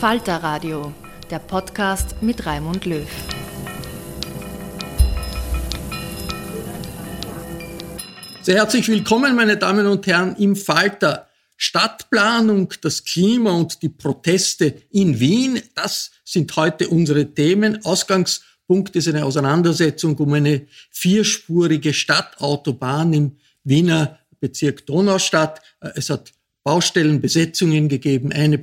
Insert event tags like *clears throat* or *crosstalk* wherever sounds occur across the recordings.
Falter Radio, der Podcast mit Raimund Löw. Sehr herzlich willkommen, meine Damen und Herren, im Falter Stadtplanung, das Klima und die Proteste in Wien. Das sind heute unsere Themen. Ausgangspunkt ist eine Auseinandersetzung um eine vierspurige Stadtautobahn im Wiener Bezirk Donaustadt. Es hat Baustellenbesetzungen gegeben. Eine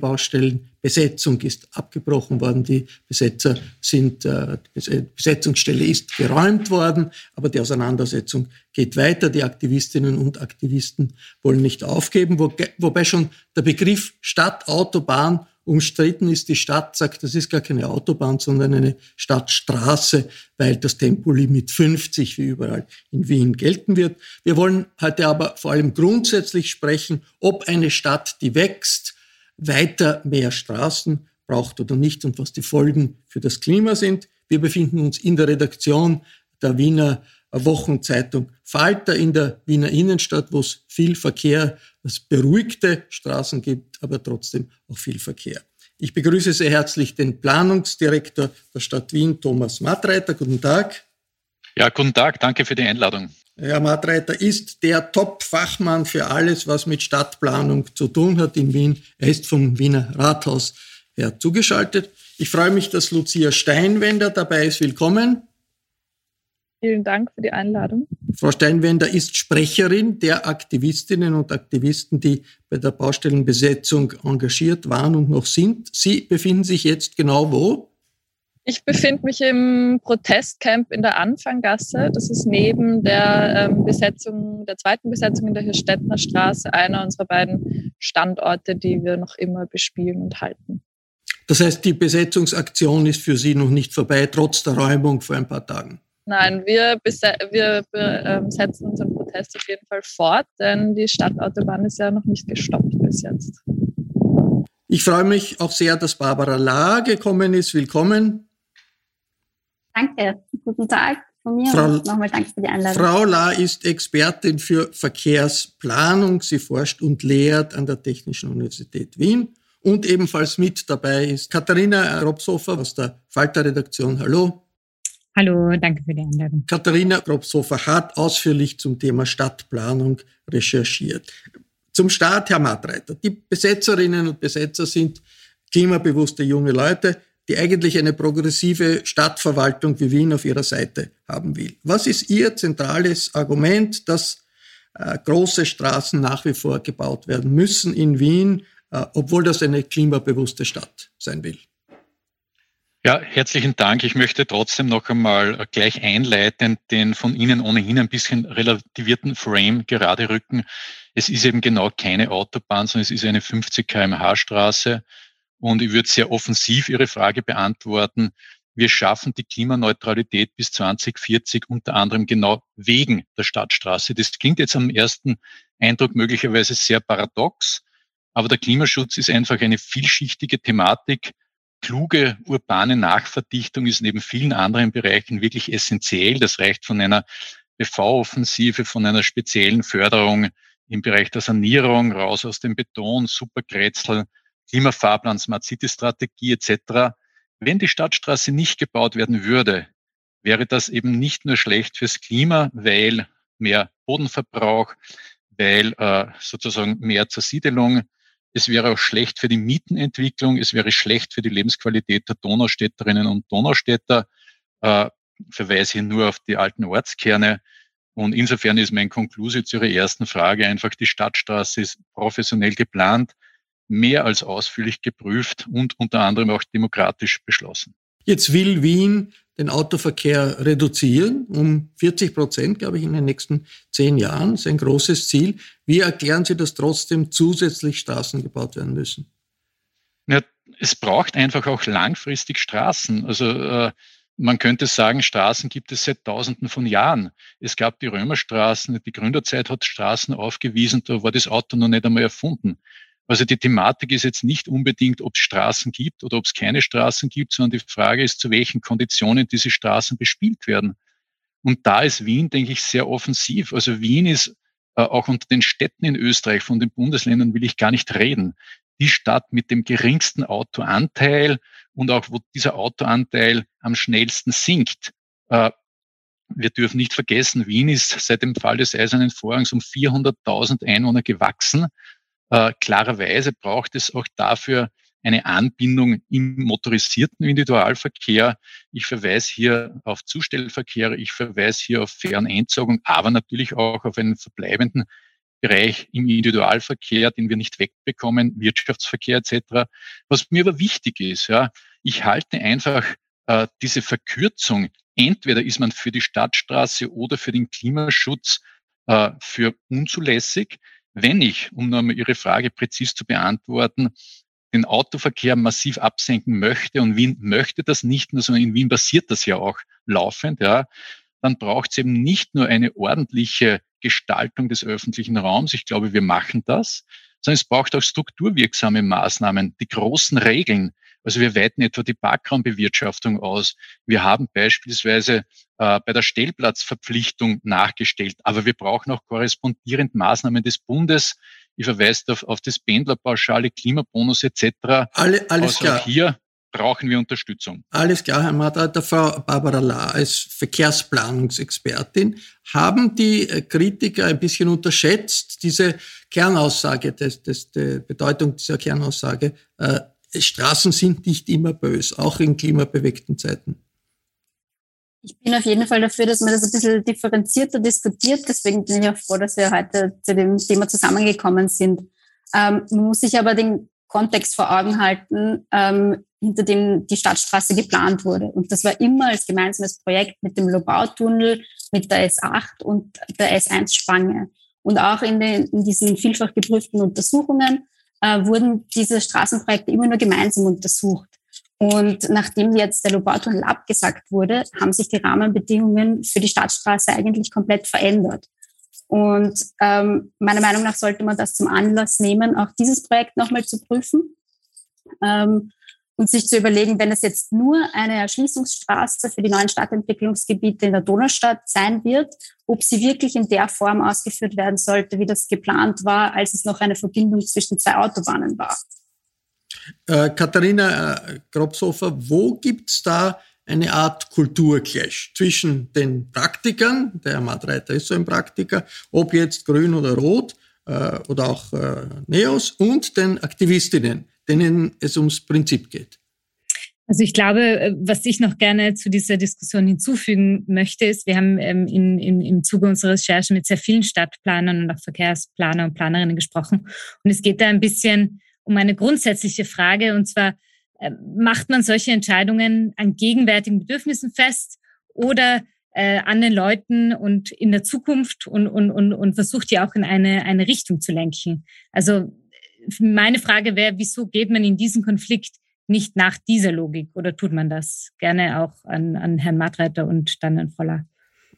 Baustellenbesetzung ist abgebrochen worden. Die Besetzer sind, äh, die Besetzungsstelle ist geräumt worden, aber die Auseinandersetzung geht weiter. Die Aktivistinnen und Aktivisten wollen nicht aufgeben, wo, wobei schon der Begriff Stadtautobahn umstritten ist. Die Stadt sagt, das ist gar keine Autobahn, sondern eine Stadtstraße, weil das Tempolimit 50 wie überall in Wien gelten wird. Wir wollen heute aber vor allem grundsätzlich sprechen, ob eine Stadt, die wächst, weiter mehr Straßen braucht oder nicht und was die Folgen für das Klima sind. Wir befinden uns in der Redaktion der Wiener Wochenzeitung Falter in der Wiener Innenstadt, wo es viel Verkehr, es beruhigte Straßen gibt, aber trotzdem auch viel Verkehr. Ich begrüße sehr herzlich den Planungsdirektor der Stadt Wien, Thomas Matreiter. Guten Tag. Ja, guten Tag. Danke für die Einladung. Herr Matreiter ist der Top-Fachmann für alles, was mit Stadtplanung zu tun hat in Wien. Er ist vom Wiener Rathaus her zugeschaltet. Ich freue mich, dass Lucia Steinwender dabei ist. Willkommen. Vielen Dank für die Einladung. Frau Steinwender ist Sprecherin der Aktivistinnen und Aktivisten, die bei der Baustellenbesetzung engagiert waren und noch sind. Sie befinden sich jetzt genau wo? Ich befinde mich im Protestcamp in der Anfanggasse. Das ist neben der ähm, Besetzung, der zweiten Besetzung in der Hirstettner Straße, einer unserer beiden Standorte, die wir noch immer bespielen und halten. Das heißt, die Besetzungsaktion ist für Sie noch nicht vorbei, trotz der Räumung vor ein paar Tagen. Nein, wir, wir ähm, setzen unseren Protest auf jeden Fall fort, denn die Stadtautobahn ist ja noch nicht gestoppt bis jetzt. Ich freue mich auch sehr, dass Barbara La gekommen ist. Willkommen. Danke. Guten Tag von mir. Frau, nochmal danke für die Einladung. Frau La ist Expertin für Verkehrsplanung. Sie forscht und lehrt an der Technischen Universität Wien. Und ebenfalls mit dabei ist Katharina Robshofer aus der Falter-Redaktion. Hallo. Hallo, danke für die Einladung. Katharina Grobshofer hat ausführlich zum Thema Stadtplanung recherchiert. Zum Start, Herr Matreiter. Die Besetzerinnen und Besetzer sind klimabewusste junge Leute. Die eigentlich eine progressive Stadtverwaltung wie Wien auf ihrer Seite haben will. Was ist Ihr zentrales Argument, dass äh, große Straßen nach wie vor gebaut werden müssen in Wien, äh, obwohl das eine klimabewusste Stadt sein will? Ja, herzlichen Dank. Ich möchte trotzdem noch einmal gleich einleitend den von Ihnen ohnehin ein bisschen relativierten Frame gerade rücken. Es ist eben genau keine Autobahn, sondern es ist eine 50 kmh Straße. Und ich würde sehr offensiv Ihre Frage beantworten. Wir schaffen die Klimaneutralität bis 2040 unter anderem genau wegen der Stadtstraße. Das klingt jetzt am ersten Eindruck möglicherweise sehr paradox, aber der Klimaschutz ist einfach eine vielschichtige Thematik kluge urbane Nachverdichtung ist neben vielen anderen Bereichen wirklich essentiell. Das reicht von einer BV-Offensive, von einer speziellen Förderung im Bereich der Sanierung, raus aus dem Beton, Superkretzel, Klimafahrplan, Smart City Strategie etc. Wenn die Stadtstraße nicht gebaut werden würde, wäre das eben nicht nur schlecht fürs Klima, weil mehr Bodenverbrauch, weil äh, sozusagen mehr Zersiedelung, es wäre auch schlecht für die Mietenentwicklung. Es wäre schlecht für die Lebensqualität der Donaustädterinnen und Donaustädter. Äh, verweise hier nur auf die alten Ortskerne. Und insofern ist mein Konklusio zu Ihrer ersten Frage einfach, die Stadtstraße ist professionell geplant, mehr als ausführlich geprüft und unter anderem auch demokratisch beschlossen. Jetzt will Wien den Autoverkehr reduzieren um 40 Prozent, glaube ich, in den nächsten zehn Jahren. Das ist ein großes Ziel. Wie erklären Sie, dass trotzdem zusätzlich Straßen gebaut werden müssen? Ja, es braucht einfach auch langfristig Straßen. Also äh, man könnte sagen, Straßen gibt es seit Tausenden von Jahren. Es gab die Römerstraßen, die Gründerzeit hat Straßen aufgewiesen, da war das Auto noch nicht einmal erfunden. Also die Thematik ist jetzt nicht unbedingt, ob es Straßen gibt oder ob es keine Straßen gibt, sondern die Frage ist, zu welchen Konditionen diese Straßen bespielt werden. Und da ist Wien, denke ich, sehr offensiv. Also Wien ist äh, auch unter den Städten in Österreich, von den Bundesländern will ich gar nicht reden, die Stadt mit dem geringsten Autoanteil und auch wo dieser Autoanteil am schnellsten sinkt. Äh, wir dürfen nicht vergessen, Wien ist seit dem Fall des Eisernen Vorhangs um 400.000 Einwohner gewachsen äh, klarerweise braucht es auch dafür eine Anbindung im motorisierten Individualverkehr. Ich verweise hier auf Zustellverkehr, ich verweise hier auf Fernentsorgung, aber natürlich auch auf einen verbleibenden Bereich im Individualverkehr, den wir nicht wegbekommen, Wirtschaftsverkehr etc. Was mir aber wichtig ist, ja, ich halte einfach äh, diese Verkürzung, entweder ist man für die Stadtstraße oder für den Klimaschutz äh, für unzulässig. Wenn ich, um nochmal Ihre Frage präzis zu beantworten, den Autoverkehr massiv absenken möchte und Wien möchte das nicht nur, sondern in Wien passiert das ja auch laufend, ja, dann braucht es eben nicht nur eine ordentliche Gestaltung des öffentlichen Raums. Ich glaube, wir machen das, sondern es braucht auch strukturwirksame Maßnahmen, die großen Regeln, also wir weiten etwa die Parkraumbewirtschaftung aus. Wir haben beispielsweise äh, bei der Stellplatzverpflichtung nachgestellt, aber wir brauchen auch korrespondierend Maßnahmen des Bundes. Ich verweise auf, auf das Pendlerpauschale, Klimabonus etc. Alle, alles also klar. Auch hier brauchen wir Unterstützung. Alles klar, Herr Madra. Frau Barbara La als Verkehrsplanungsexpertin. Haben die äh, Kritiker ein bisschen unterschätzt diese Kernaussage, des, des, die Bedeutung dieser Kernaussage, äh, Straßen sind nicht immer böse, auch in klimabewegten Zeiten. Ich bin auf jeden Fall dafür, dass man das ein bisschen differenzierter diskutiert. Deswegen bin ich auch froh, dass wir heute zu dem Thema zusammengekommen sind. Ähm, man muss sich aber den Kontext vor Augen halten, ähm, hinter dem die Stadtstraße geplant wurde. Und das war immer als gemeinsames Projekt mit dem Lobautunnel, mit der S8 und der S1-Spange. Und auch in, den, in diesen vielfach geprüften Untersuchungen äh, wurden diese Straßenprojekte immer nur gemeinsam untersucht. Und nachdem jetzt der Lobautunnel abgesagt wurde, haben sich die Rahmenbedingungen für die Stadtstraße eigentlich komplett verändert. Und ähm, meiner Meinung nach sollte man das zum Anlass nehmen, auch dieses Projekt nochmal zu prüfen. Ähm, und sich zu überlegen, wenn es jetzt nur eine Erschließungsstraße für die neuen Stadtentwicklungsgebiete in der Donaustadt sein wird, ob sie wirklich in der Form ausgeführt werden sollte, wie das geplant war, als es noch eine Verbindung zwischen zwei Autobahnen war. Äh, Katharina äh, Grobshofer, wo gibt es da eine Art Kulturclash zwischen den Praktikern, der Herr Madreiter ist so ein Praktiker, ob jetzt grün oder rot äh, oder auch äh, Neos, und den Aktivistinnen? Denen es ums Prinzip geht? Also ich glaube, äh, was ich noch gerne zu dieser Diskussion hinzufügen möchte, ist, wir haben ähm, in, in, im Zuge unserer Recherche mit sehr vielen Stadtplanern und auch Verkehrsplaner und Planerinnen gesprochen. Und es geht da ein bisschen um eine grundsätzliche Frage, und zwar, äh, macht man solche Entscheidungen an gegenwärtigen Bedürfnissen fest oder äh, an den Leuten und in der Zukunft und, und, und, und versucht die auch in eine, eine Richtung zu lenken? Also meine Frage wäre, wieso geht man in diesen Konflikt nicht nach dieser Logik oder tut man das? Gerne auch an, an Herrn Matreiter und dann an Voller.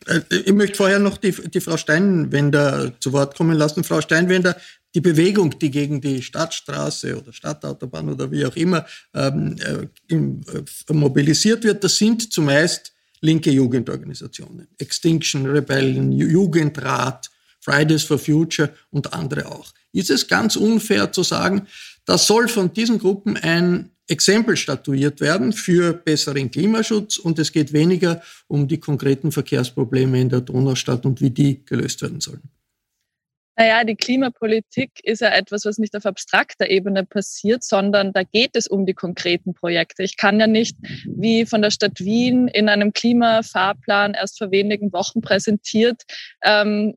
Äh, ich möchte vorher noch die, die Frau Steinwender zu Wort kommen lassen. Frau Steinwender, die Bewegung, die gegen die Stadtstraße oder Stadtautobahn oder wie auch immer ähm, äh, äh, mobilisiert wird, das sind zumeist linke Jugendorganisationen. Extinction Rebellion, Jugendrat, Fridays for Future und andere auch. Ist es ganz unfair zu sagen, da soll von diesen Gruppen ein Exempel statuiert werden für besseren Klimaschutz und es geht weniger um die konkreten Verkehrsprobleme in der Donaustadt und wie die gelöst werden sollen. Naja, die Klimapolitik ist ja etwas, was nicht auf abstrakter Ebene passiert, sondern da geht es um die konkreten Projekte. Ich kann ja nicht, wie von der Stadt Wien in einem Klimafahrplan erst vor wenigen Wochen präsentiert, ähm,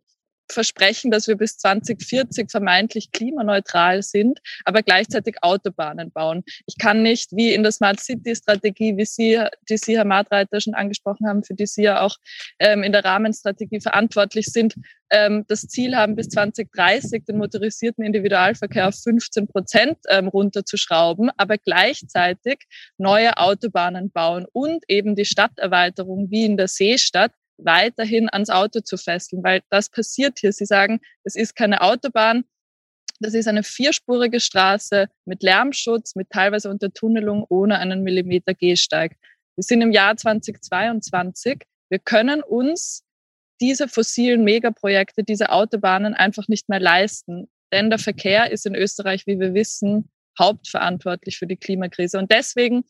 versprechen, dass wir bis 2040 vermeintlich klimaneutral sind, aber gleichzeitig Autobahnen bauen. Ich kann nicht, wie in der Smart City Strategie, wie Sie, die Sie, Herr Martreiter, schon angesprochen haben, für die Sie ja auch ähm, in der Rahmenstrategie verantwortlich sind, ähm, das Ziel haben, bis 2030 den motorisierten Individualverkehr auf 15 Prozent ähm, runterzuschrauben, aber gleichzeitig neue Autobahnen bauen und eben die Stadterweiterung wie in der Seestadt weiterhin ans Auto zu fesseln, weil das passiert hier. Sie sagen, es ist keine Autobahn, das ist eine vierspurige Straße mit Lärmschutz, mit teilweise Untertunnelung ohne einen Millimeter Gehsteig. Wir sind im Jahr 2022. Wir können uns diese fossilen Megaprojekte, diese Autobahnen einfach nicht mehr leisten. Denn der Verkehr ist in Österreich, wie wir wissen, hauptverantwortlich für die Klimakrise. Und deswegen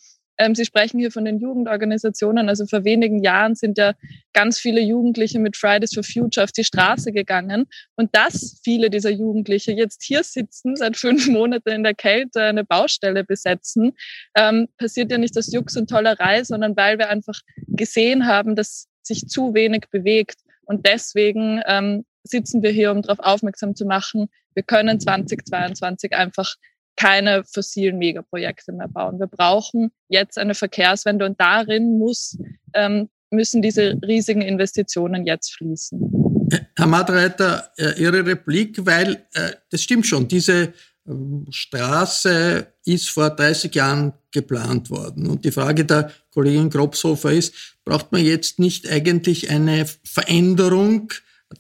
Sie sprechen hier von den Jugendorganisationen. Also vor wenigen Jahren sind ja ganz viele Jugendliche mit Fridays for Future auf die Straße gegangen. Und dass viele dieser Jugendliche jetzt hier sitzen, seit fünf *laughs* Monaten in der Kälte eine Baustelle besetzen, ähm, passiert ja nicht aus Jux und Tollerei, sondern weil wir einfach gesehen haben, dass sich zu wenig bewegt. Und deswegen ähm, sitzen wir hier, um darauf aufmerksam zu machen, wir können 2022 einfach keine fossilen Megaprojekte mehr bauen. Wir brauchen jetzt eine Verkehrswende und darin muss, ähm, müssen diese riesigen Investitionen jetzt fließen. Herr Madreiter, äh, Ihre Replik, weil äh, das stimmt schon, diese ähm, Straße ist vor 30 Jahren geplant worden. Und die Frage der Kollegin Grobshofer ist, braucht man jetzt nicht eigentlich eine Veränderung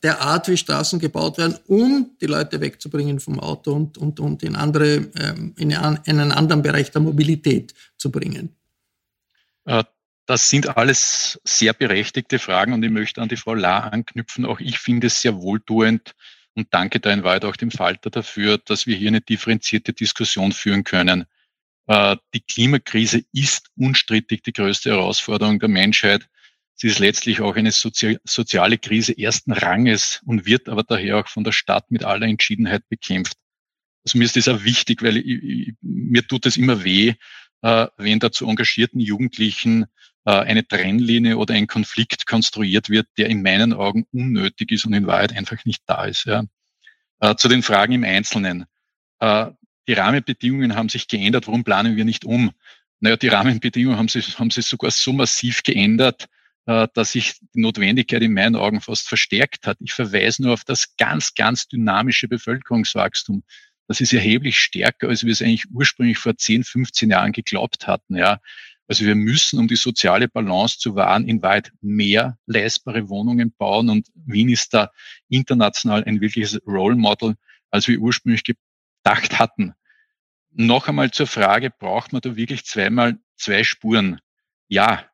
der Art, wie Straßen gebaut werden, um die Leute wegzubringen vom Auto und, und, und in, andere, ähm, in einen anderen Bereich der Mobilität zu bringen? Äh, das sind alles sehr berechtigte Fragen und ich möchte an die Frau La anknüpfen. Auch ich finde es sehr wohltuend und danke da in Wahrheit auch dem Falter dafür, dass wir hier eine differenzierte Diskussion führen können. Äh, die Klimakrise ist unstrittig die größte Herausforderung der Menschheit. Sie ist letztlich auch eine soziale Krise ersten Ranges und wird aber daher auch von der Stadt mit aller Entschiedenheit bekämpft. Also mir ist das auch wichtig, weil ich, ich, mir tut es immer weh, äh, wenn da zu engagierten Jugendlichen äh, eine Trennlinie oder ein Konflikt konstruiert wird, der in meinen Augen unnötig ist und in Wahrheit einfach nicht da ist. Ja. Äh, zu den Fragen im Einzelnen. Äh, die Rahmenbedingungen haben sich geändert. Warum planen wir nicht um? Naja, die Rahmenbedingungen haben sich, haben sich sogar so massiv geändert, dass sich die Notwendigkeit in meinen Augen fast verstärkt hat. Ich verweise nur auf das ganz, ganz dynamische Bevölkerungswachstum. Das ist erheblich stärker, als wir es eigentlich ursprünglich vor 10, 15 Jahren geglaubt hatten. Ja. Also wir müssen, um die soziale Balance zu wahren, in weit mehr leistbare Wohnungen bauen. Und Wien ist da international ein wirkliches Role Model, als wir ursprünglich gedacht hatten. Noch einmal zur Frage, braucht man da wirklich zweimal zwei Spuren? Ja,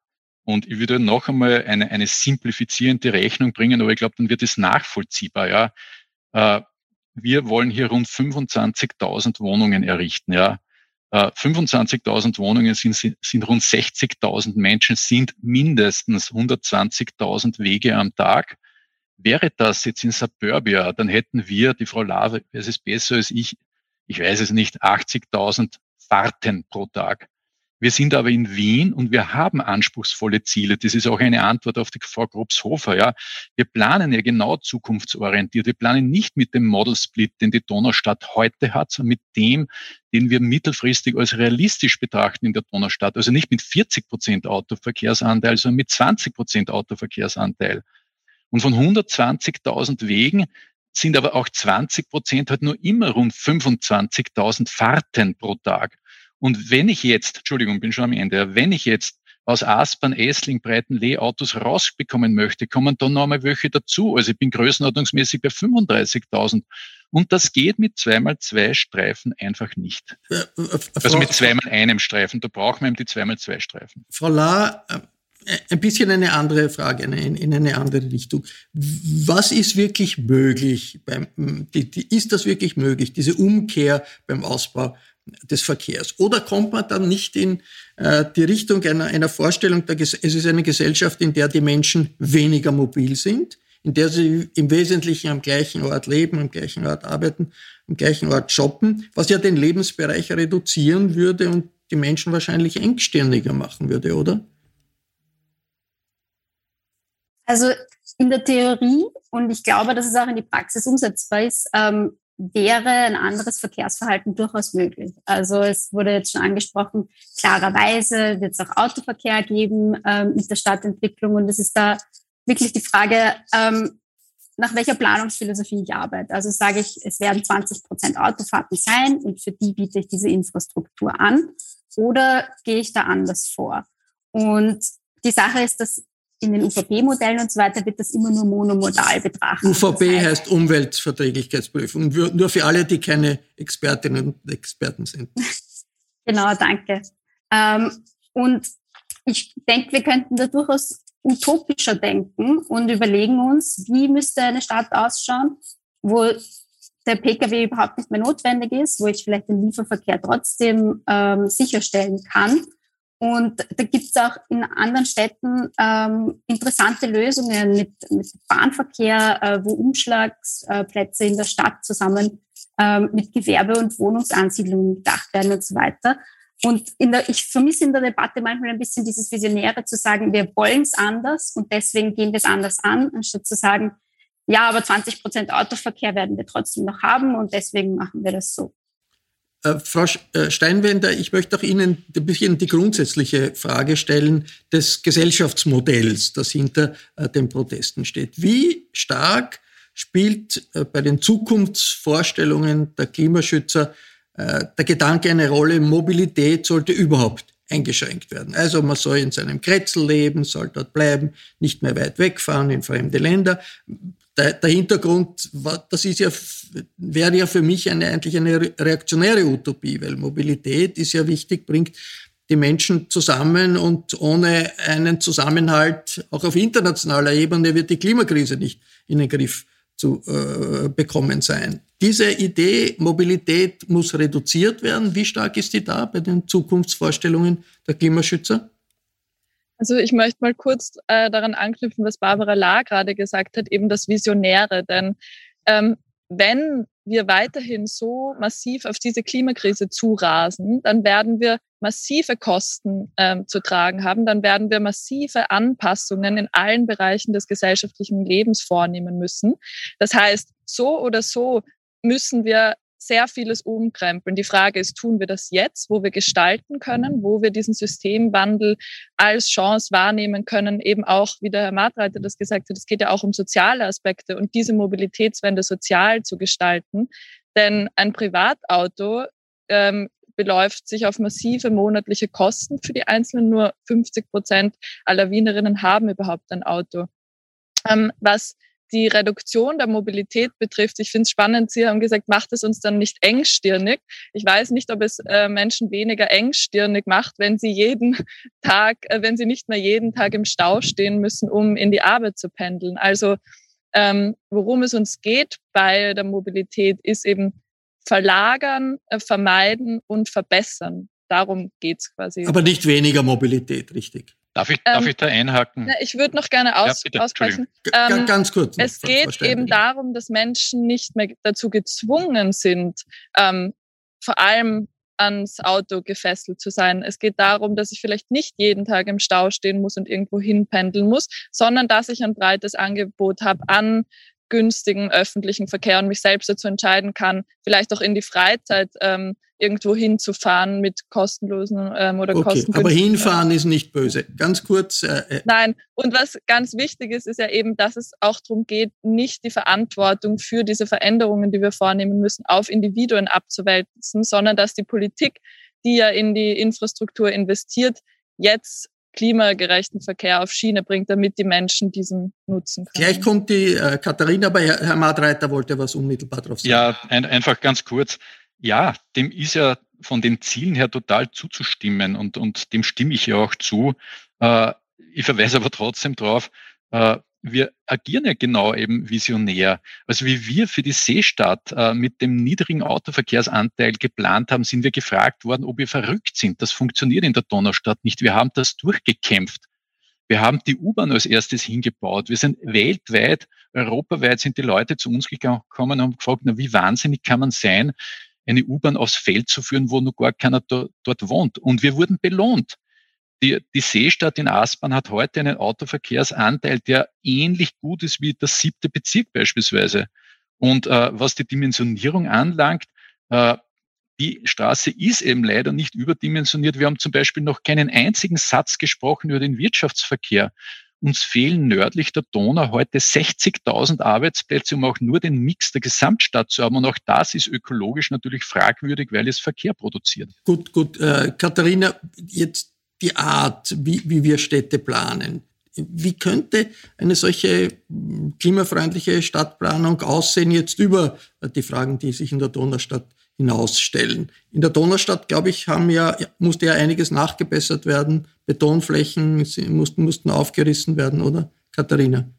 und ich würde noch einmal eine, eine simplifizierende Rechnung bringen, aber ich glaube, dann wird es nachvollziehbar. Ja. Äh, wir wollen hier rund 25.000 Wohnungen errichten. Ja. 25.000 äh, Wohnungen sind, sind rund 60.000 Menschen, sind mindestens 120.000 Wege am Tag. Wäre das jetzt in Suburbia, dann hätten wir, die Frau Lave, es ist besser als ich, ich weiß es nicht, 80.000 Fahrten pro Tag. Wir sind aber in Wien und wir haben anspruchsvolle Ziele. Das ist auch eine Antwort auf die Frau Grobshofer. Ja. Wir planen ja genau zukunftsorientiert. Wir planen nicht mit dem Model Split, den die Donaustadt heute hat, sondern mit dem, den wir mittelfristig als realistisch betrachten in der Donaustadt. Also nicht mit 40 Prozent Autoverkehrsanteil, sondern mit 20 Prozent Autoverkehrsanteil. Und von 120.000 Wegen sind aber auch 20 Prozent halt nur immer rund 25.000 Fahrten pro Tag. Und wenn ich jetzt, Entschuldigung, bin schon am Ende, wenn ich jetzt aus Aspern, Essling, Breitenlee Autos rausbekommen möchte, kommen dann noch einmal welche dazu. Also ich bin größenordnungsmäßig bei 35.000. Und das geht mit zweimal zwei Streifen einfach nicht. Äh, äh, also mit zweimal einem Streifen. Da braucht man eben die zweimal zwei Streifen. Frau La, äh, ein bisschen eine andere Frage, in eine andere Richtung. Was ist wirklich möglich? Beim, ist das wirklich möglich, diese Umkehr beim Ausbau des Verkehrs? Oder kommt man dann nicht in äh, die Richtung einer, einer Vorstellung, es ist eine Gesellschaft, in der die Menschen weniger mobil sind, in der sie im Wesentlichen am gleichen Ort leben, am gleichen Ort arbeiten, am gleichen Ort shoppen, was ja den Lebensbereich reduzieren würde und die Menschen wahrscheinlich engstirniger machen würde, oder? Also in der Theorie, und ich glaube, dass es auch in die Praxis umsetzbar ist, ähm, wäre ein anderes Verkehrsverhalten durchaus möglich. Also es wurde jetzt schon angesprochen, klarerweise wird es auch Autoverkehr geben ähm, mit der Stadtentwicklung und es ist da wirklich die Frage, ähm, nach welcher Planungsphilosophie ich arbeite. Also sage ich, es werden 20 Prozent Autofahrten sein und für die biete ich diese Infrastruktur an oder gehe ich da anders vor? Und die Sache ist, dass in den UVP-Modellen und so weiter wird das immer nur monomodal betrachtet. UVP das heißt, heißt Umweltverträglichkeitsprüfung, nur für alle, die keine Expertinnen und Experten sind. *laughs* genau, danke. Ähm, und ich denke, wir könnten da durchaus utopischer denken und überlegen uns, wie müsste eine Stadt ausschauen, wo der Pkw überhaupt nicht mehr notwendig ist, wo ich vielleicht den Lieferverkehr trotzdem ähm, sicherstellen kann und da gibt es auch in anderen Städten ähm, interessante Lösungen mit, mit Bahnverkehr, äh, wo Umschlagsplätze in der Stadt zusammen ähm, mit Gewerbe- und Wohnungsansiedlungen gedacht werden und so weiter. Und in der, ich vermisse in der Debatte manchmal ein bisschen dieses Visionäre zu sagen, wir wollen es anders und deswegen gehen wir es anders an, anstatt zu sagen, ja, aber 20 Prozent Autoverkehr werden wir trotzdem noch haben und deswegen machen wir das so. Äh, Frau äh, Steinwender, ich möchte auch Ihnen ein bisschen die grundsätzliche Frage stellen des Gesellschaftsmodells, das hinter äh, den Protesten steht. Wie stark spielt bei den Zukunftsvorstellungen der Klimaschützer der Gedanke eine Rolle, Mobilität sollte überhaupt eingeschränkt werden. Also man soll in seinem Kretzel leben, soll dort bleiben, nicht mehr weit wegfahren in fremde Länder der, der Hintergrund, das ist ja, wäre ja für mich eine, eigentlich eine reaktionäre Utopie, weil Mobilität ist ja wichtig, bringt die Menschen zusammen und ohne einen Zusammenhalt auch auf internationaler Ebene wird die Klimakrise nicht in den Griff zu äh, bekommen sein. Diese Idee, Mobilität muss reduziert werden. Wie stark ist die da bei den Zukunftsvorstellungen der Klimaschützer? Also ich möchte mal kurz äh, daran anknüpfen, was Barbara La gerade gesagt hat, eben das Visionäre. Denn ähm, wenn wir weiterhin so massiv auf diese Klimakrise zurasen, dann werden wir massive Kosten ähm, zu tragen haben, dann werden wir massive Anpassungen in allen Bereichen des gesellschaftlichen Lebens vornehmen müssen. Das heißt, so oder so müssen wir sehr vieles umkrempeln. Die Frage ist, tun wir das jetzt, wo wir gestalten können, wo wir diesen Systemwandel als Chance wahrnehmen können, eben auch, wie der Herr Martreiter das gesagt hat, es geht ja auch um soziale Aspekte und diese Mobilitätswende sozial zu gestalten. Denn ein Privatauto ähm, beläuft sich auf massive monatliche Kosten für die Einzelnen. Nur 50 Prozent aller Wienerinnen haben überhaupt ein Auto. Ähm, was die Reduktion der Mobilität betrifft, ich finde es spannend, Sie haben gesagt, macht es uns dann nicht engstirnig. Ich weiß nicht, ob es äh, Menschen weniger engstirnig macht, wenn sie jeden *laughs* Tag, äh, wenn sie nicht mehr jeden Tag im Stau stehen müssen, um in die Arbeit zu pendeln. Also ähm, worum es uns geht bei der Mobilität, ist eben verlagern, äh, vermeiden und verbessern. Darum geht's quasi. Aber nicht weniger Mobilität, richtig? Darf ich, ähm, darf ich da einhaken? Ich würde noch gerne aus, ja, aussprechen. Ähm, ganz kurz. Es geht eben darum, dass Menschen nicht mehr dazu gezwungen sind, ähm, vor allem ans Auto gefesselt zu sein. Es geht darum, dass ich vielleicht nicht jeden Tag im Stau stehen muss und irgendwo hinpendeln muss, sondern dass ich ein breites Angebot habe an günstigen öffentlichen Verkehr und mich selbst dazu entscheiden kann, vielleicht auch in die Freizeit ähm, irgendwo hinzufahren mit kostenlosen ähm, oder okay, kostengünstigen. Aber hinfahren ist nicht böse. Ganz kurz. Äh, äh, Nein, und was ganz wichtig ist, ist ja eben, dass es auch darum geht, nicht die Verantwortung für diese Veränderungen, die wir vornehmen müssen, auf Individuen abzuwälzen, sondern dass die Politik, die ja in die Infrastruktur investiert, jetzt klimagerechten Verkehr auf Schiene bringt, damit die Menschen diesen nutzen können. Gleich kommt die äh, Katharina, aber Herr, Herr Madreiter wollte was unmittelbar drauf sagen. Ja, ein, einfach ganz kurz. Ja, dem ist ja von den Zielen her total zuzustimmen und, und dem stimme ich ja auch zu. Äh, ich verweise aber trotzdem darauf, äh, wir agieren ja genau eben visionär. Also wie wir für die Seestadt äh, mit dem niedrigen Autoverkehrsanteil geplant haben, sind wir gefragt worden, ob wir verrückt sind. Das funktioniert in der Donaustadt nicht. Wir haben das durchgekämpft. Wir haben die U-Bahn als erstes hingebaut. Wir sind weltweit, europaweit sind die Leute zu uns gekommen und haben gefragt, na, wie wahnsinnig kann man sein, eine U-Bahn aufs Feld zu führen, wo noch gar keiner dort wohnt. Und wir wurden belohnt. Die, die Seestadt in Aspern hat heute einen Autoverkehrsanteil, der ähnlich gut ist wie der siebte Bezirk beispielsweise. Und äh, was die Dimensionierung anlangt, äh, die Straße ist eben leider nicht überdimensioniert. Wir haben zum Beispiel noch keinen einzigen Satz gesprochen über den Wirtschaftsverkehr. Uns fehlen nördlich der Donau heute 60.000 Arbeitsplätze, um auch nur den Mix der Gesamtstadt zu haben. Und auch das ist ökologisch natürlich fragwürdig, weil es Verkehr produziert. Gut, gut. Äh, Katharina, jetzt die Art, wie, wie wir Städte planen. Wie könnte eine solche hm, klimafreundliche Stadtplanung aussehen, jetzt über die Fragen, die sich in der Donaustadt hinausstellen? In der Donaustadt, glaube ich, haben ja, musste ja einiges nachgebessert werden. Betonflächen mussten, mussten aufgerissen werden, oder? Katharina?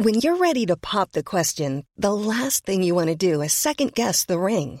When you're ready to pop the question, the last thing you want to do is second guess the ring.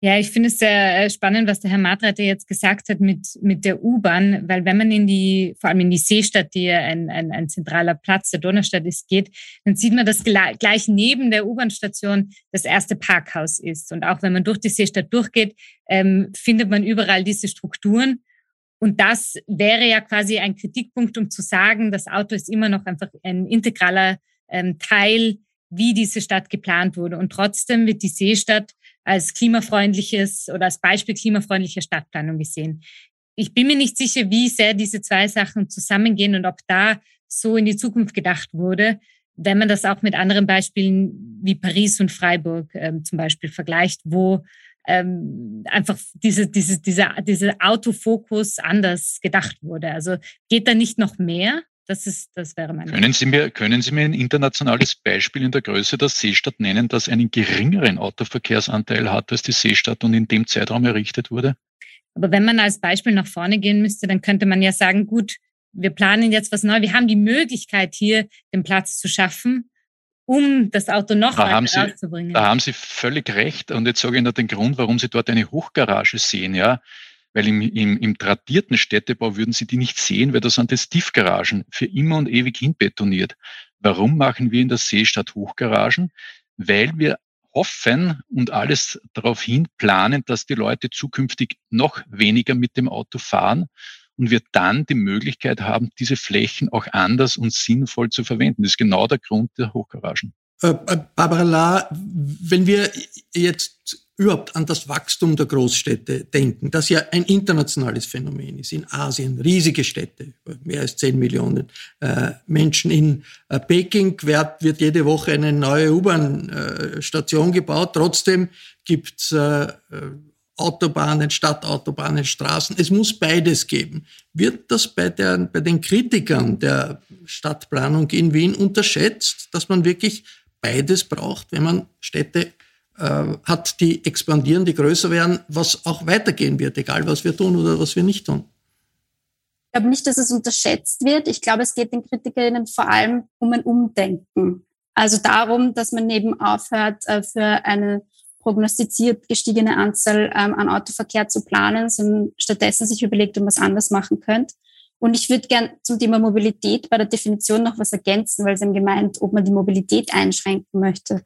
Ja, ich finde es sehr äh, spannend, was der Herr Madreiter jetzt gesagt hat mit, mit der U-Bahn, weil wenn man in die, vor allem in die Seestadt, die ja ein, ein, ein zentraler Platz der Donaustadt ist, geht, dann sieht man, dass gleich neben der U-Bahn-Station das erste Parkhaus ist. Und auch wenn man durch die Seestadt durchgeht, ähm, findet man überall diese Strukturen. Und das wäre ja quasi ein Kritikpunkt, um zu sagen, das Auto ist immer noch einfach ein integraler ähm, Teil, wie diese Stadt geplant wurde. Und trotzdem wird die Seestadt als klimafreundliches oder als Beispiel klimafreundlicher Stadtplanung gesehen. Ich bin mir nicht sicher, wie sehr diese zwei Sachen zusammengehen und ob da so in die Zukunft gedacht wurde, wenn man das auch mit anderen Beispielen wie Paris und Freiburg ähm, zum Beispiel vergleicht, wo ähm, einfach diese, diese, diese, diese Autofokus anders gedacht wurde. Also geht da nicht noch mehr? Das, ist, das wäre meine können Sie, mir, können Sie mir ein internationales Beispiel in der Größe der Seestadt nennen, das einen geringeren Autoverkehrsanteil hat als die Seestadt und in dem Zeitraum errichtet wurde? Aber wenn man als Beispiel nach vorne gehen müsste, dann könnte man ja sagen, gut, wir planen jetzt was Neues. Wir haben die Möglichkeit, hier den Platz zu schaffen, um das Auto noch da weiter Sie, rauszubringen. Da haben Sie völlig recht. Und jetzt sage ich Ihnen den Grund, warum Sie dort eine Hochgarage sehen. Ja, weil im, im, im tradierten Städtebau würden Sie die nicht sehen, weil da sind das Tiefgaragen für immer und ewig hinbetoniert. Warum machen wir in der Seestadt Hochgaragen? Weil wir hoffen und alles darauf hin planen, dass die Leute zukünftig noch weniger mit dem Auto fahren und wir dann die Möglichkeit haben, diese Flächen auch anders und sinnvoll zu verwenden. Das ist genau der Grund der Hochgaragen. Äh, äh Barbara La, wenn wir jetzt überhaupt an das Wachstum der Großstädte denken, das ja ein internationales Phänomen ist. In Asien riesige Städte, mehr als 10 Millionen äh, Menschen. In äh, Peking wird, wird, jede Woche eine neue U-Bahn-Station äh, gebaut. Trotzdem gibt's äh, äh, Autobahnen, Stadtautobahnen, Straßen. Es muss beides geben. Wird das bei, der, bei den Kritikern der Stadtplanung in Wien unterschätzt, dass man wirklich beides braucht, wenn man Städte äh, hat, die expandieren, die größer werden, was auch weitergehen wird, egal was wir tun oder was wir nicht tun. Ich glaube nicht, dass es unterschätzt wird. Ich glaube, es geht den Kritikerinnen vor allem um ein Umdenken. Also darum, dass man eben aufhört, äh, für eine prognostiziert gestiegene Anzahl ähm, an Autoverkehr zu planen, sondern stattdessen sich überlegt, ob man was anders machen könnte. Und ich würde gern zum Thema Mobilität bei der Definition noch was ergänzen, weil Sie haben gemeint, ob man die Mobilität einschränken möchte.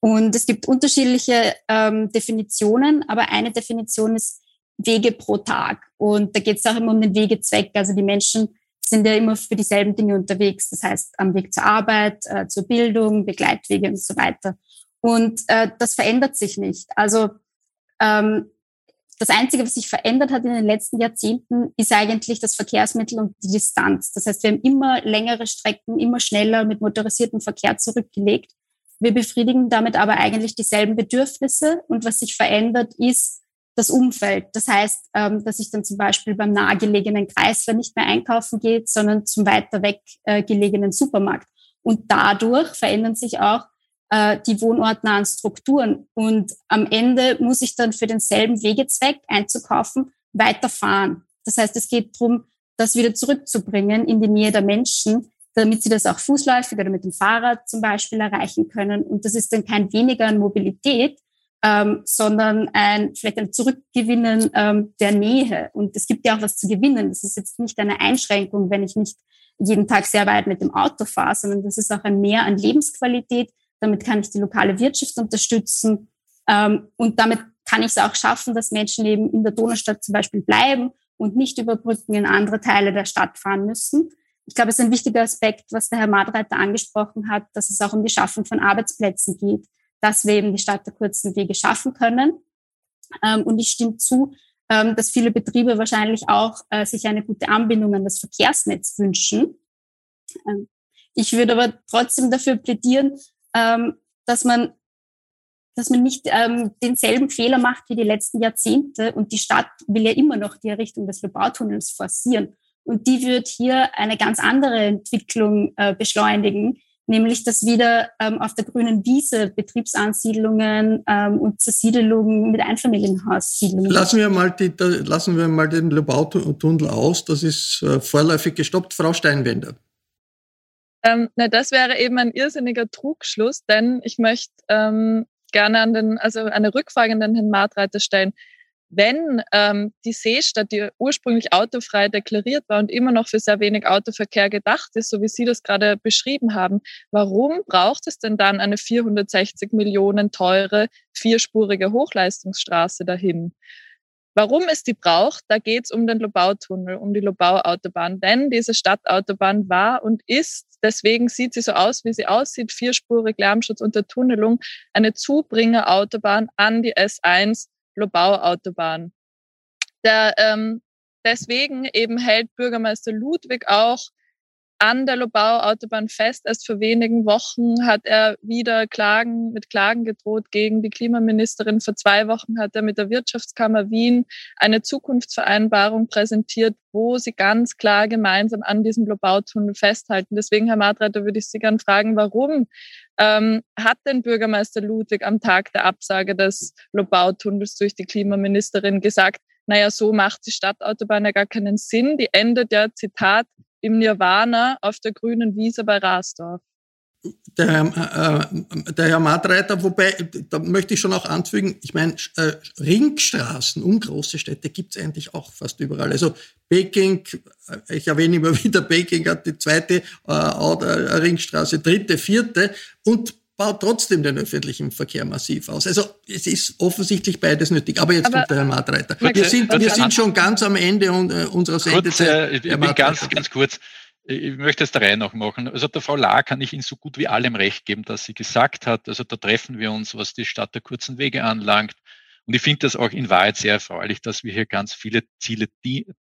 Und es gibt unterschiedliche ähm, Definitionen, aber eine Definition ist Wege pro Tag. Und da geht es auch immer um den Wegezweck. Also die Menschen sind ja immer für dieselben Dinge unterwegs. Das heißt, am Weg zur Arbeit, äh, zur Bildung, Begleitwege und so weiter. Und äh, das verändert sich nicht. Also ähm, das Einzige, was sich verändert hat in den letzten Jahrzehnten, ist eigentlich das Verkehrsmittel und die Distanz. Das heißt, wir haben immer längere Strecken, immer schneller mit motorisiertem Verkehr zurückgelegt. Wir befriedigen damit aber eigentlich dieselben Bedürfnisse. Und was sich verändert, ist das Umfeld. Das heißt, ähm, dass ich dann zum Beispiel beim nahegelegenen Kreisler nicht mehr einkaufen geht, sondern zum weiter weg äh, gelegenen Supermarkt. Und dadurch verändern sich auch äh, die wohnortnahen Strukturen. Und am Ende muss ich dann für denselben Wegezweck einzukaufen weiterfahren. Das heißt, es geht darum, das wieder zurückzubringen in die Nähe der Menschen, damit sie das auch fußläufig oder mit dem Fahrrad zum Beispiel erreichen können. Und das ist dann kein weniger an Mobilität, ähm, sondern ein, vielleicht ein Zurückgewinnen ähm, der Nähe. Und es gibt ja auch was zu gewinnen. Das ist jetzt nicht eine Einschränkung, wenn ich nicht jeden Tag sehr weit mit dem Auto fahre, sondern das ist auch ein Mehr an Lebensqualität. Damit kann ich die lokale Wirtschaft unterstützen. Ähm, und damit kann ich es auch schaffen, dass Menschen eben in der Donaustadt zum Beispiel bleiben und nicht über Brücken in andere Teile der Stadt fahren müssen. Ich glaube, es ist ein wichtiger Aspekt, was der Herr Madreiter angesprochen hat, dass es auch um die Schaffung von Arbeitsplätzen geht dass wir eben die Stadt der kurzen Wege schaffen können. Ähm, und ich stimme zu, ähm, dass viele Betriebe wahrscheinlich auch äh, sich eine gute Anbindung an das Verkehrsnetz wünschen. Ähm, ich würde aber trotzdem dafür plädieren, ähm, dass man dass man nicht ähm, denselben Fehler macht wie die letzten Jahrzehnte. Und die Stadt will ja immer noch die Errichtung des Lobautunnels forcieren. Und die wird hier eine ganz andere Entwicklung äh, beschleunigen, nämlich dass wieder ähm, auf der grünen Wiese Betriebsansiedlungen ähm, und Zersiedelungen mit Einfamilienhaussiedlungen. Lassen wir mal, die, da, lassen wir mal den Lobautunnel aus, das ist äh, vorläufig gestoppt. Frau Steinwender. Ähm, na, das wäre eben ein irrsinniger Trugschluss, denn ich möchte ähm, gerne an den, also eine Rückfrage an den Herrn Martreiter stellen wenn ähm, die Seestadt, die ursprünglich autofrei deklariert war und immer noch für sehr wenig Autoverkehr gedacht ist, so wie Sie das gerade beschrieben haben, warum braucht es denn dann eine 460 Millionen teure vierspurige Hochleistungsstraße dahin? Warum es die braucht, da geht es um den Lobautunnel, um die Lobau-Autobahn. Denn diese Stadtautobahn war und ist, deswegen sieht sie so aus, wie sie aussieht, vierspurig, Lärmschutz, Untertunnelung, eine Zubringerautobahn an die S1 Lobau-Autobahn. Der, ähm, deswegen eben hält Bürgermeister Ludwig auch an der Lobau-Autobahn fest. Erst vor wenigen Wochen hat er wieder Klagen, mit Klagen gedroht gegen die Klimaministerin. Vor zwei Wochen hat er mit der Wirtschaftskammer Wien eine Zukunftsvereinbarung präsentiert, wo sie ganz klar gemeinsam an diesem Lobautunnel festhalten. Deswegen, Herr Madreiter, würde ich Sie gerne fragen, warum ähm, hat denn Bürgermeister Ludwig am Tag der Absage des Lobautunnels durch die Klimaministerin gesagt, naja, so macht die Stadtautobahn ja gar keinen Sinn. Die endet ja, Zitat, im Nirvana auf der grünen Wiese bei Rasdorf. Der Herr, äh, der Herr Madreiter, wobei, da möchte ich schon auch anfügen, ich meine, äh, Ringstraßen um große Städte gibt es eigentlich auch fast überall. Also Peking, äh, ich erwähne immer *laughs* wieder, Peking hat die zweite äh, Ringstraße, dritte, vierte und baut trotzdem den öffentlichen Verkehr massiv aus. Also es ist offensichtlich beides nötig. Aber jetzt Aber, kommt der Herr Madreiter. Wir sind, wir sind schon ganz am Ende äh, unserer Sendezeit. Kurz, äh, ich bin ganz, ganz kurz. Ich möchte es der Reihe noch machen. Also der Frau La kann ich Ihnen so gut wie allem recht geben, dass sie gesagt hat. Also da treffen wir uns, was die Stadt der kurzen Wege anlangt. Und ich finde das auch in Wahrheit sehr erfreulich, dass wir hier ganz viele Ziele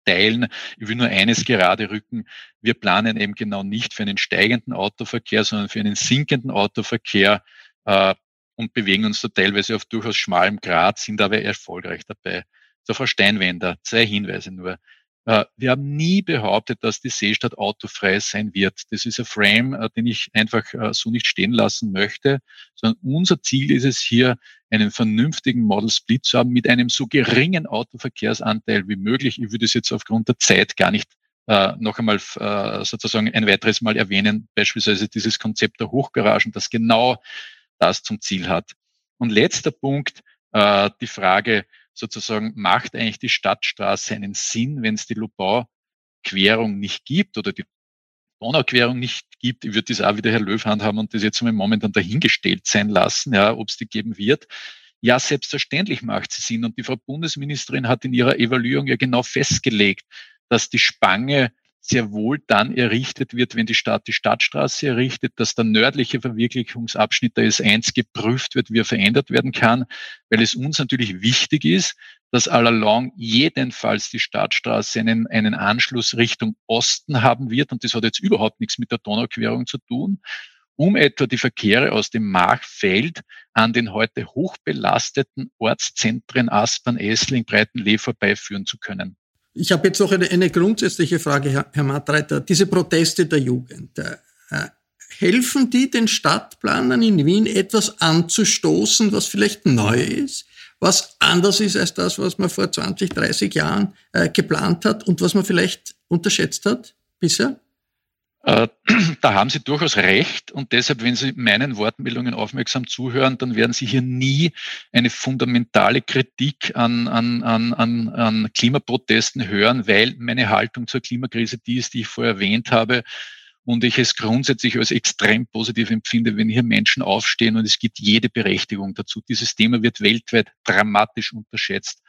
teilen. Ich will nur eines gerade rücken. Wir planen eben genau nicht für einen steigenden Autoverkehr, sondern für einen sinkenden Autoverkehr äh, und bewegen uns da teilweise auf durchaus schmalem Grad, sind aber erfolgreich dabei. So, Frau Steinwender, zwei Hinweise nur. Äh, wir haben nie behauptet, dass die Seestadt autofrei sein wird. Das ist ein Frame, äh, den ich einfach äh, so nicht stehen lassen möchte, sondern unser Ziel ist es hier, einen vernünftigen Model Split zu haben mit einem so geringen Autoverkehrsanteil wie möglich. Ich würde es jetzt aufgrund der Zeit gar nicht noch einmal sozusagen ein weiteres Mal erwähnen, beispielsweise dieses Konzept der Hochgaragen, das genau das zum Ziel hat. Und letzter Punkt, die Frage sozusagen, macht eigentlich die Stadtstraße einen Sinn, wenn es die Lubau-Querung nicht gibt oder die Donauquerung nicht gibt. Würde das auch wieder Herr Löwhand haben und das jetzt mal momentan dahingestellt sein lassen, ja, ob es die geben wird. Ja, selbstverständlich macht sie Sinn. Und die Frau Bundesministerin hat in ihrer Evaluierung ja genau festgelegt, dass die Spange sehr wohl dann errichtet wird, wenn die Stadt die Stadtstraße errichtet, dass der nördliche Verwirklichungsabschnitt der S1 geprüft wird, wie er verändert werden kann, weil es uns natürlich wichtig ist, dass allalong jedenfalls die Stadtstraße einen, einen Anschluss Richtung Osten haben wird. Und das hat jetzt überhaupt nichts mit der Donauquerung zu tun um etwa die Verkehre aus dem Machfeld an den heute hochbelasteten Ortszentren Aspern, Essling, Breitenlee vorbeiführen zu können. Ich habe jetzt noch eine, eine grundsätzliche Frage, Herr, Herr Matreiter. Diese Proteste der Jugend, äh, helfen die den Stadtplanern in Wien etwas anzustoßen, was vielleicht neu ist, was anders ist als das, was man vor 20, 30 Jahren äh, geplant hat und was man vielleicht unterschätzt hat bisher? Äh, *clears throat* da haben Sie durchaus recht und deshalb, wenn Sie meinen Wortmeldungen aufmerksam zuhören, dann werden Sie hier nie eine fundamentale Kritik an, an, an, an, an Klimaprotesten hören, weil meine Haltung zur Klimakrise die ist, die ich vorher erwähnt habe und ich es grundsätzlich als extrem positiv empfinde, wenn hier Menschen aufstehen und es gibt jede Berechtigung dazu. Dieses Thema wird weltweit dramatisch unterschätzt.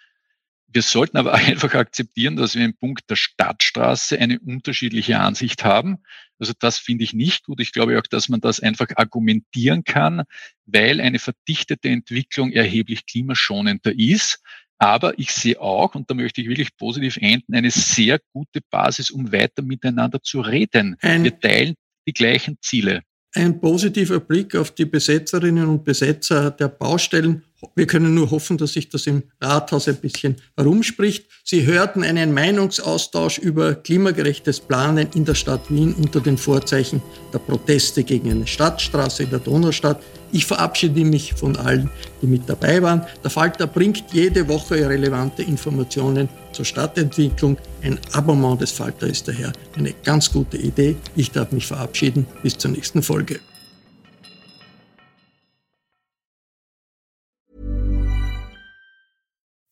Wir sollten aber *laughs* einfach akzeptieren, dass wir im Punkt der Stadtstraße eine unterschiedliche Ansicht haben. Also das finde ich nicht gut. Ich glaube auch, dass man das einfach argumentieren kann, weil eine verdichtete Entwicklung erheblich klimaschonender ist. Aber ich sehe auch, und da möchte ich wirklich positiv enden, eine sehr gute Basis, um weiter miteinander zu reden. Ein wir teilen die gleichen Ziele. Ein positiver Blick auf die Besetzerinnen und Besetzer der Baustellen wir können nur hoffen, dass sich das im Rathaus ein bisschen herumspricht. Sie hörten einen Meinungsaustausch über klimagerechtes Planen in der Stadt Wien unter den Vorzeichen der Proteste gegen eine Stadtstraße in der Donaustadt. Ich verabschiede mich von allen, die mit dabei waren. Der Falter bringt jede Woche relevante Informationen zur Stadtentwicklung. Ein Abonnement des Falter ist daher eine ganz gute Idee. Ich darf mich verabschieden. Bis zur nächsten Folge.